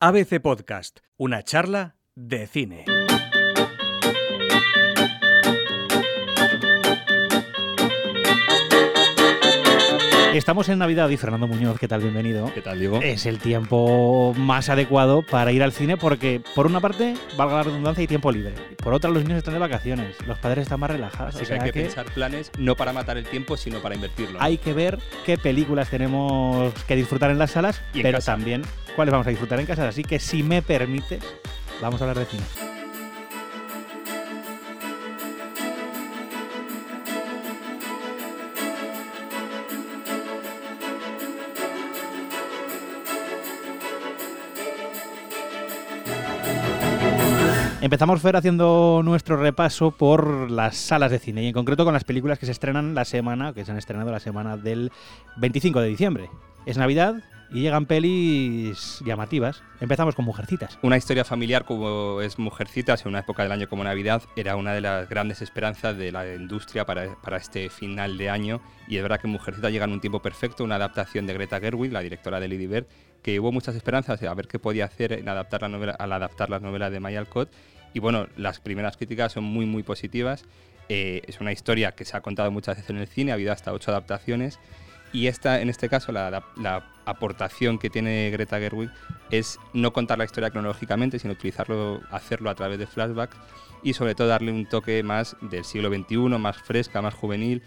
ABC Podcast, una charla de cine. Estamos en Navidad y Fernando Muñoz, ¿qué tal? Bienvenido. ¿Qué tal, Diego? Es el tiempo más adecuado para ir al cine porque, por una parte, valga la redundancia, hay tiempo libre. Por otra, los niños están de vacaciones, los padres están más relajados. Así o que hay sea que, pensar planes no para matar el tiempo, sino para invertirlo. hay que ver qué películas tenemos que disfrutar en las salas, Y en pero casa. también cuáles vamos a disfrutar en casa. Así que, si me permites, vamos a hablar de cine. Empezamos, Fer, haciendo nuestro repaso por las salas de cine y en concreto con las películas que se estrenan la semana, que se han estrenado la semana del 25 de diciembre. Es Navidad y llegan pelis llamativas. Empezamos con Mujercitas. Una historia familiar como es Mujercitas en una época del año como Navidad era una de las grandes esperanzas de la industria para, para este final de año y es verdad que Mujercitas llega en un tiempo perfecto, una adaptación de Greta Gerwig, la directora de Lady Bird, que hubo muchas esperanzas a ver qué podía hacer en adaptar la novela, al adaptar las novelas de Maya Alcott y bueno, las primeras críticas son muy muy positivas. Eh, es una historia que se ha contado muchas veces en el cine, ha habido hasta ocho adaptaciones y esta, en este caso, la, la aportación que tiene Greta Gerwig es no contar la historia cronológicamente, sino utilizarlo, hacerlo a través de flashbacks y sobre todo darle un toque más del siglo XXI, más fresca, más juvenil,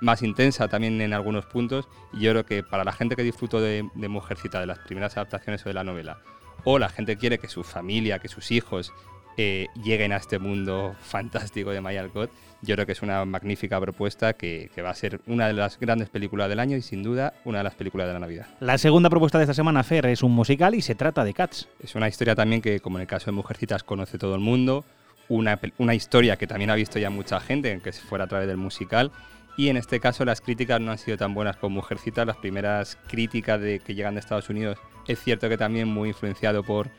más intensa también en algunos puntos. Y yo creo que para la gente que disfrutó de, de Mujercita, de las primeras adaptaciones o de la novela, o la gente que quiere que su familia, que sus hijos eh, lleguen a este mundo fantástico de Maya Alcott, yo creo que es una magnífica propuesta que, que va a ser una de las grandes películas del año y sin duda una de las películas de la Navidad. La segunda propuesta de esta semana, Fer, es un musical y se trata de Cats. Es una historia también que, como en el caso de Mujercitas, conoce todo el mundo. Una, una historia que también ha visto ya mucha gente, aunque fuera a través del musical. Y en este caso las críticas no han sido tan buenas con Mujercitas. Las primeras críticas de, que llegan de Estados Unidos es cierto que también muy influenciado por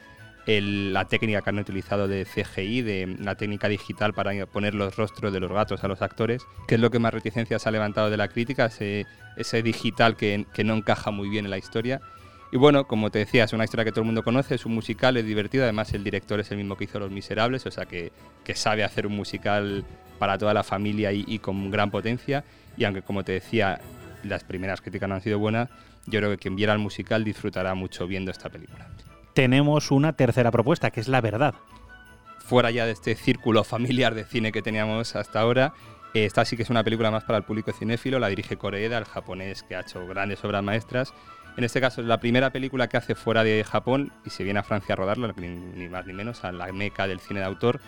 la técnica que han utilizado de CGI, de la técnica digital para poner los rostros de los gatos a los actores, que es lo que más reticencias ha levantado de la crítica, ese, digital que no encaja muy bien en la historia. Y bueno, como te decía, es una historia que todo el mundo conoce, es un musical, es divertido, además el director es el mismo que hizo Los Miserables, o sea que, que sabe hacer un musical para toda la familia y, y con gran potencia. Y aunque como te decía, las primeras críticas no han sido buenas, yo creo que quien viera el musical disfrutará mucho viendo esta película. Tenemos una tercera propuesta, que es La Verdad. Fuera ya de este círculo familiar de cine que teníamos hasta ahora, esta sí que es una película más para el público cinéfilo, la dirige Koreeda, el japonés que ha hecho grandes obras maestras. En este caso es la primera película que hace fuera de Japón y se viene a Francia a rodarla, ni, más ni menos, a la meca del cine de autor.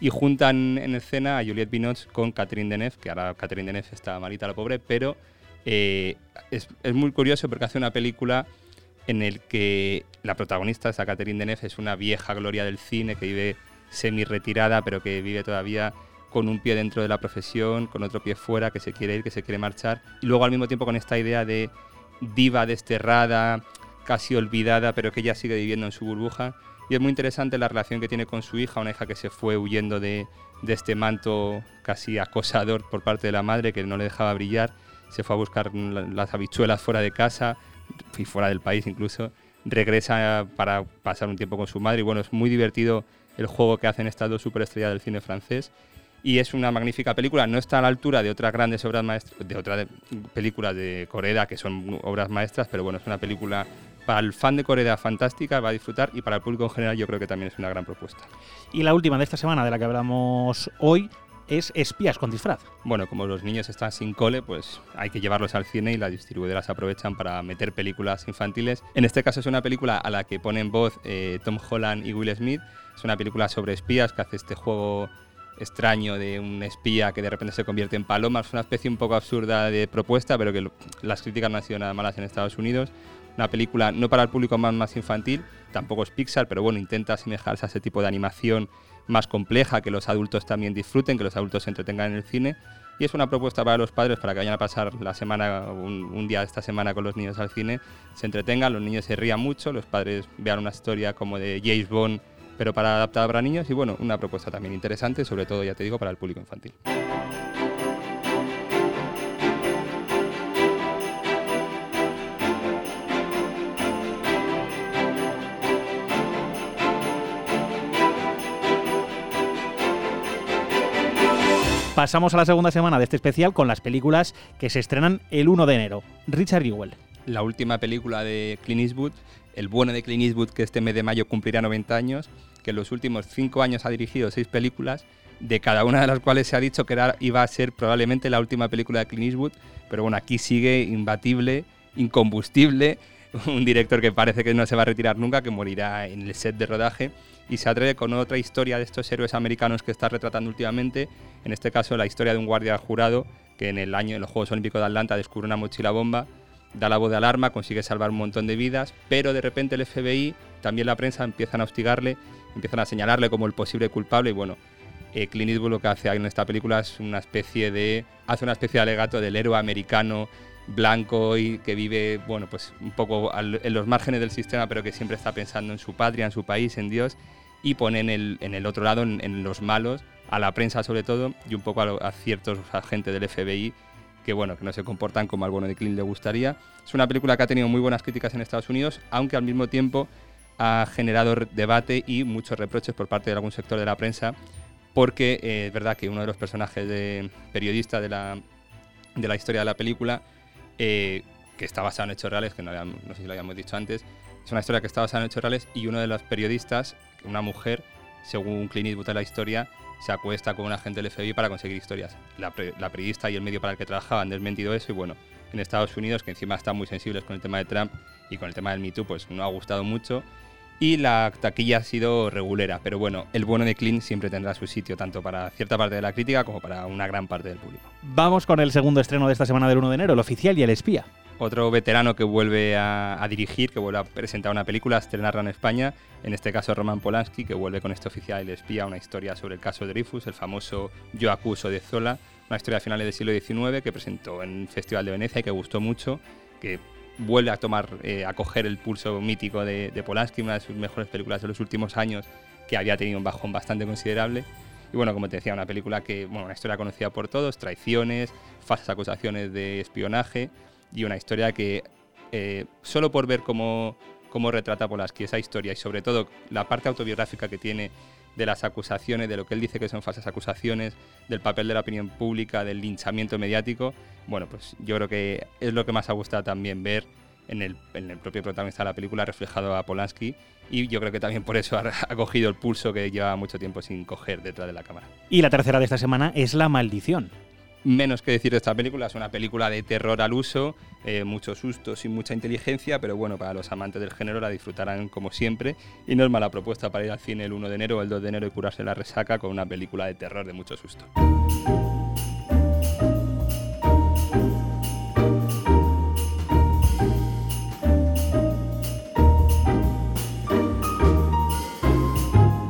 Y juntan en escena a Juliette Binoche con Catherine Deneuve, que ahora Catherine Deneuve está malita la pobre, pero eh, es, es muy curioso porque hace una película en el que la protagonista, esa Catherine Deneuve, es una vieja gloria del cine que vive semi-retirada, pero que vive todavía con un pie dentro de la profesión, con otro pie fuera, que se quiere ir, que se quiere marchar. Y luego al mismo tiempo con esta idea de diva desterrada, casi olvidada, pero que ella sigue viviendo en su burbuja. Y es muy interesante la relación que tiene con su hija, una hija que se fue huyendo de, de este manto casi acosador por parte de la madre, que no le dejaba brillar. Se fue a buscar la- las habichuelas fuera de casa y fuera del país incluso. Regresa para pasar un tiempo con su madre y bueno, es muy divertido el juego que hacen estas dos superestrellas del cine francés. Y es una magnífica película, no está a la altura de otras grandes obras maestras, de otras películas de Corea que son obras maestras, pero bueno, es una película para el fan de Corea fantástica, va a disfrutar y para el público en general yo creo que también es una gran propuesta. Y la última de esta semana, de la que hablamos hoy, es Espías con disfraz. Bueno, como los niños están sin cole, pues hay que llevarlos al cine y las distribuidoras aprovechan para meter películas infantiles. En este caso es una película a la que ponen voz eh, Tom Holland y Will Smith. Es una película sobre espías que hace este juego extraño de un espía que de repente se convierte en paloma. Es una especie un poco absurda de propuesta, pero que las críticas no han sido nada malas en Estados Unidos. Una película no para el público más, infantil, tampoco es Pixar, pero bueno, intenta asemejarse a ese tipo de animación más compleja, que los adultos también disfruten, que los adultos se entretengan en el cine. Y es una propuesta para los padres para que vayan a pasar la semana, un, un día de esta semana con los niños al cine, se entretengan, los niños se rían mucho, los padres vean una historia como de James Bond, pero para adaptada para niños y bueno, una propuesta también interesante, sobre todo ya te digo, para el público infantil. Pasamos a la segunda semana de este especial con las películas que se estrenan el 1 de enero. Richard Jewell. La última película de Clint Eastwood el bueno de Clint Eastwood que este mes de mayo cumplirá 90 años, que en los últimos cinco años ha dirigido seis películas, de cada una de las cuales se ha dicho que era, iba a ser probablemente la última película de Clint Eastwood, pero bueno, aquí sigue imbatible, incombustible, un director que parece que no se va a retirar nunca, que morirá en el set de rodaje y se atreve con otra historia de estos héroes americanos que está retratando últimamente, en este caso la historia de un guardia jurado que en el año en los Juegos Olímpicos de Atlanta descubre una mochila bomba, da la voz de alarma, consigue salvar un montón de vidas, pero de repente el FBI, también la prensa empiezan a hostigarle, empiezan a señalarle como el posible culpable y bueno, eh, Clint Eastwood lo que hace en esta película es una especie de hace una especie de alegato del héroe americano blanco y que vive, bueno, pues un poco en los márgenes del sistema, pero que siempre está pensando en su patria, en su país, en Dios, y pone en el, en el otro lado, en, los malos, a la prensa sobre todo, y un poco a, ciertos agentes del FBI que, bueno, que no se comportan como al bueno de Clint le gustaría. Es una película que ha tenido muy buenas críticas en Estados Unidos, aunque al mismo tiempo ha generado debate y muchos reproches por parte de algún sector de la prensa, porque eh, es verdad que uno de los personajes de, periodista de la, de la historia de la película eh, que está basado en hechos reales, que no, sé si lo habíamos dicho antes. Es una historia que está basada en hechos reales y uno de los periodistas, una mujer, según Clint Eastwood de la historia, se acuesta con un agente del FBI para conseguir historias. La, periodista y el medio para el que trabajaba han desmentido eso y bueno, en Estados Unidos, que encima están muy sensibles con el tema de Trump y con el tema del Me Too, pues no ha gustado mucho. Y la taquilla ha sido regulera, pero bueno, el bueno de Clint siempre tendrá su sitio, tanto para cierta parte de la crítica como para una gran parte del público. Vamos con el segundo estreno de esta semana del 1 de enero, El oficial y el espía. Otro veterano que vuelve a, dirigir, que vuelve a presentar una película, a estrenarla en España, en este caso Roman Polanski, que vuelve con este oficial el espía, una historia sobre el caso de Dreyfus, el famoso Yo acuso de Zola, una historia de finales del siglo XIX que presentó en el Festival de Venecia y que gustó mucho, que vuelve a tomar, eh, a coger el pulso mítico de, Polanski, una de sus mejores películas de los últimos años, que había tenido un bajón bastante considerable. Y bueno, como te decía, una película que, bueno, una historia conocida por todos, traiciones, falsas acusaciones de espionaje y una historia que eh, solo por ver cómo, cómo retrata Polanski esa historia y sobre todo la parte autobiográfica que tiene de las acusaciones, de lo que él dice que son falsas acusaciones, del papel de la opinión pública, del linchamiento mediático, bueno, pues yo creo que es lo que más ha gustado también ver en el, en el propio protagonista de la película reflejado a Polanski y yo creo que también por eso ha, ha, cogido el pulso que lleva mucho tiempo sin coger detrás de la cámara. Y la tercera de esta semana es La Maldición menos que decir de esta película. Es una película de terror al uso, eh, muchos sustos y mucha inteligencia, pero bueno, para los amantes del género la disfrutarán como siempre. Y no es mala propuesta para ir al cine el 1 de enero o el 2 de enero y curarse la resaca con una película de terror de mucho susto.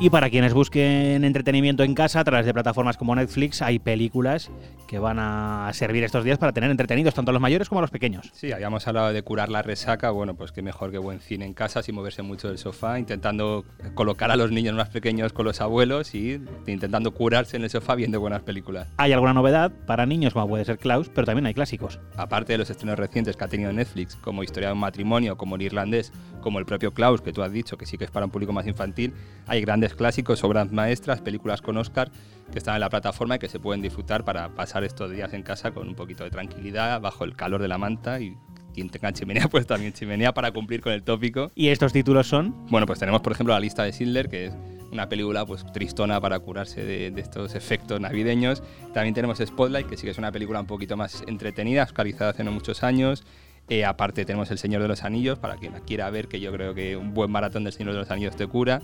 Y para quienes busquen entretenimiento en casa a través de plataformas como Netflix, hay películas que van a servir estos días para tener entretenidos tanto a los mayores como a los pequeños. Sí, habíamos hablado de curar la resaca, bueno, pues qué mejor que buen cine en casa sin moverse mucho del sofá, intentando colocar a los niños más pequeños con los abuelos y intentando curarse en el sofá viendo buenas películas. Hay alguna novedad para niños como puede ser Klaus, pero también hay clásicos. Aparte de los estrenos recientes que ha tenido Netflix, como Historia de un matrimonio, como el irlandés, como el propio Klaus, que tú has dicho que sí que es para un público más infantil, hay grandes clásicos, obras maestras, películas con Oscar que están en la plataforma y que se pueden disfrutar para pasar estos días en casa con un poquito de tranquilidad, bajo el calor de la manta y quien tenga chimenea, pues también chimenea para cumplir con el tópico. ¿Y estos títulos son? Bueno, pues tenemos por ejemplo la lista de Schindler, que es una película pues tristona para curarse de, estos efectos navideños. También tenemos Spotlight, que sí que es una película un poquito más entretenida, oscarizada hace no muchos años. Eh, aparte tenemos El Señor de los Anillos, para quien la quiera ver, que yo creo que un buen maratón del Señor de los Anillos te cura.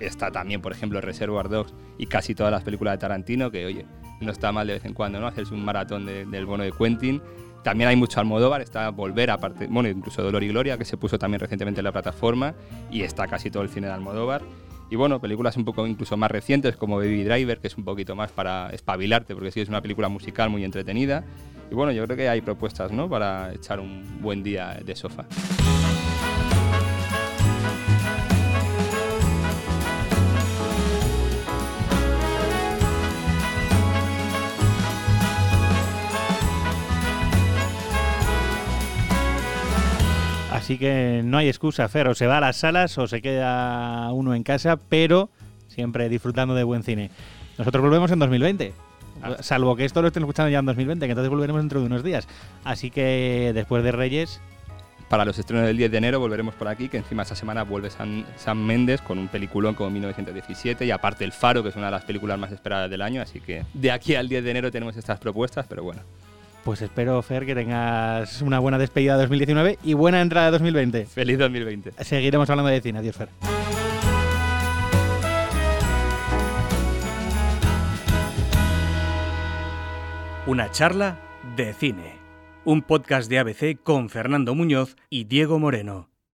Está también, por ejemplo, Reservoir Dogs y casi todas las películas de Tarantino, que oye, no está mal de vez en cuando, ¿no? Hacerse un maratón del bono de Quentin. También hay mucho Almodóvar, está Volver, aparte, bueno, incluso Dolor y Gloria, que se puso también recientemente en la plataforma, y está casi todo el cine de Almodóvar. Y bueno, películas un poco incluso más recientes como Baby Driver, que es un poquito más para espabilarte, porque sí es una película musical muy entretenida. Y bueno, yo creo que hay propuestas ¿no? para echar un buen día de sofá. Así que no hay excusa, Fer, o se va a las salas o se queda uno en casa, pero siempre disfrutando de buen cine. Nosotros volvemos en 2020. Salvo que esto lo estén escuchando ya en 2020, que entonces volveremos dentro de unos días. Así que después de Reyes, para los estrenos del 10 de enero volveremos por aquí, que encima esa semana vuelve San, San Méndez con un peliculón como 1917 y aparte El Faro, que es una de las películas más esperadas del año, así que de aquí al 10 de enero tenemos estas propuestas, pero bueno. Pues espero, Fer, que tengas una buena despedida de 2019 y buena entrada de 2020. Feliz 2020. Seguiremos hablando de cine. Adiós, Fer. Una charla de cine. Un podcast de ABC con Fernando Muñoz y Diego Moreno.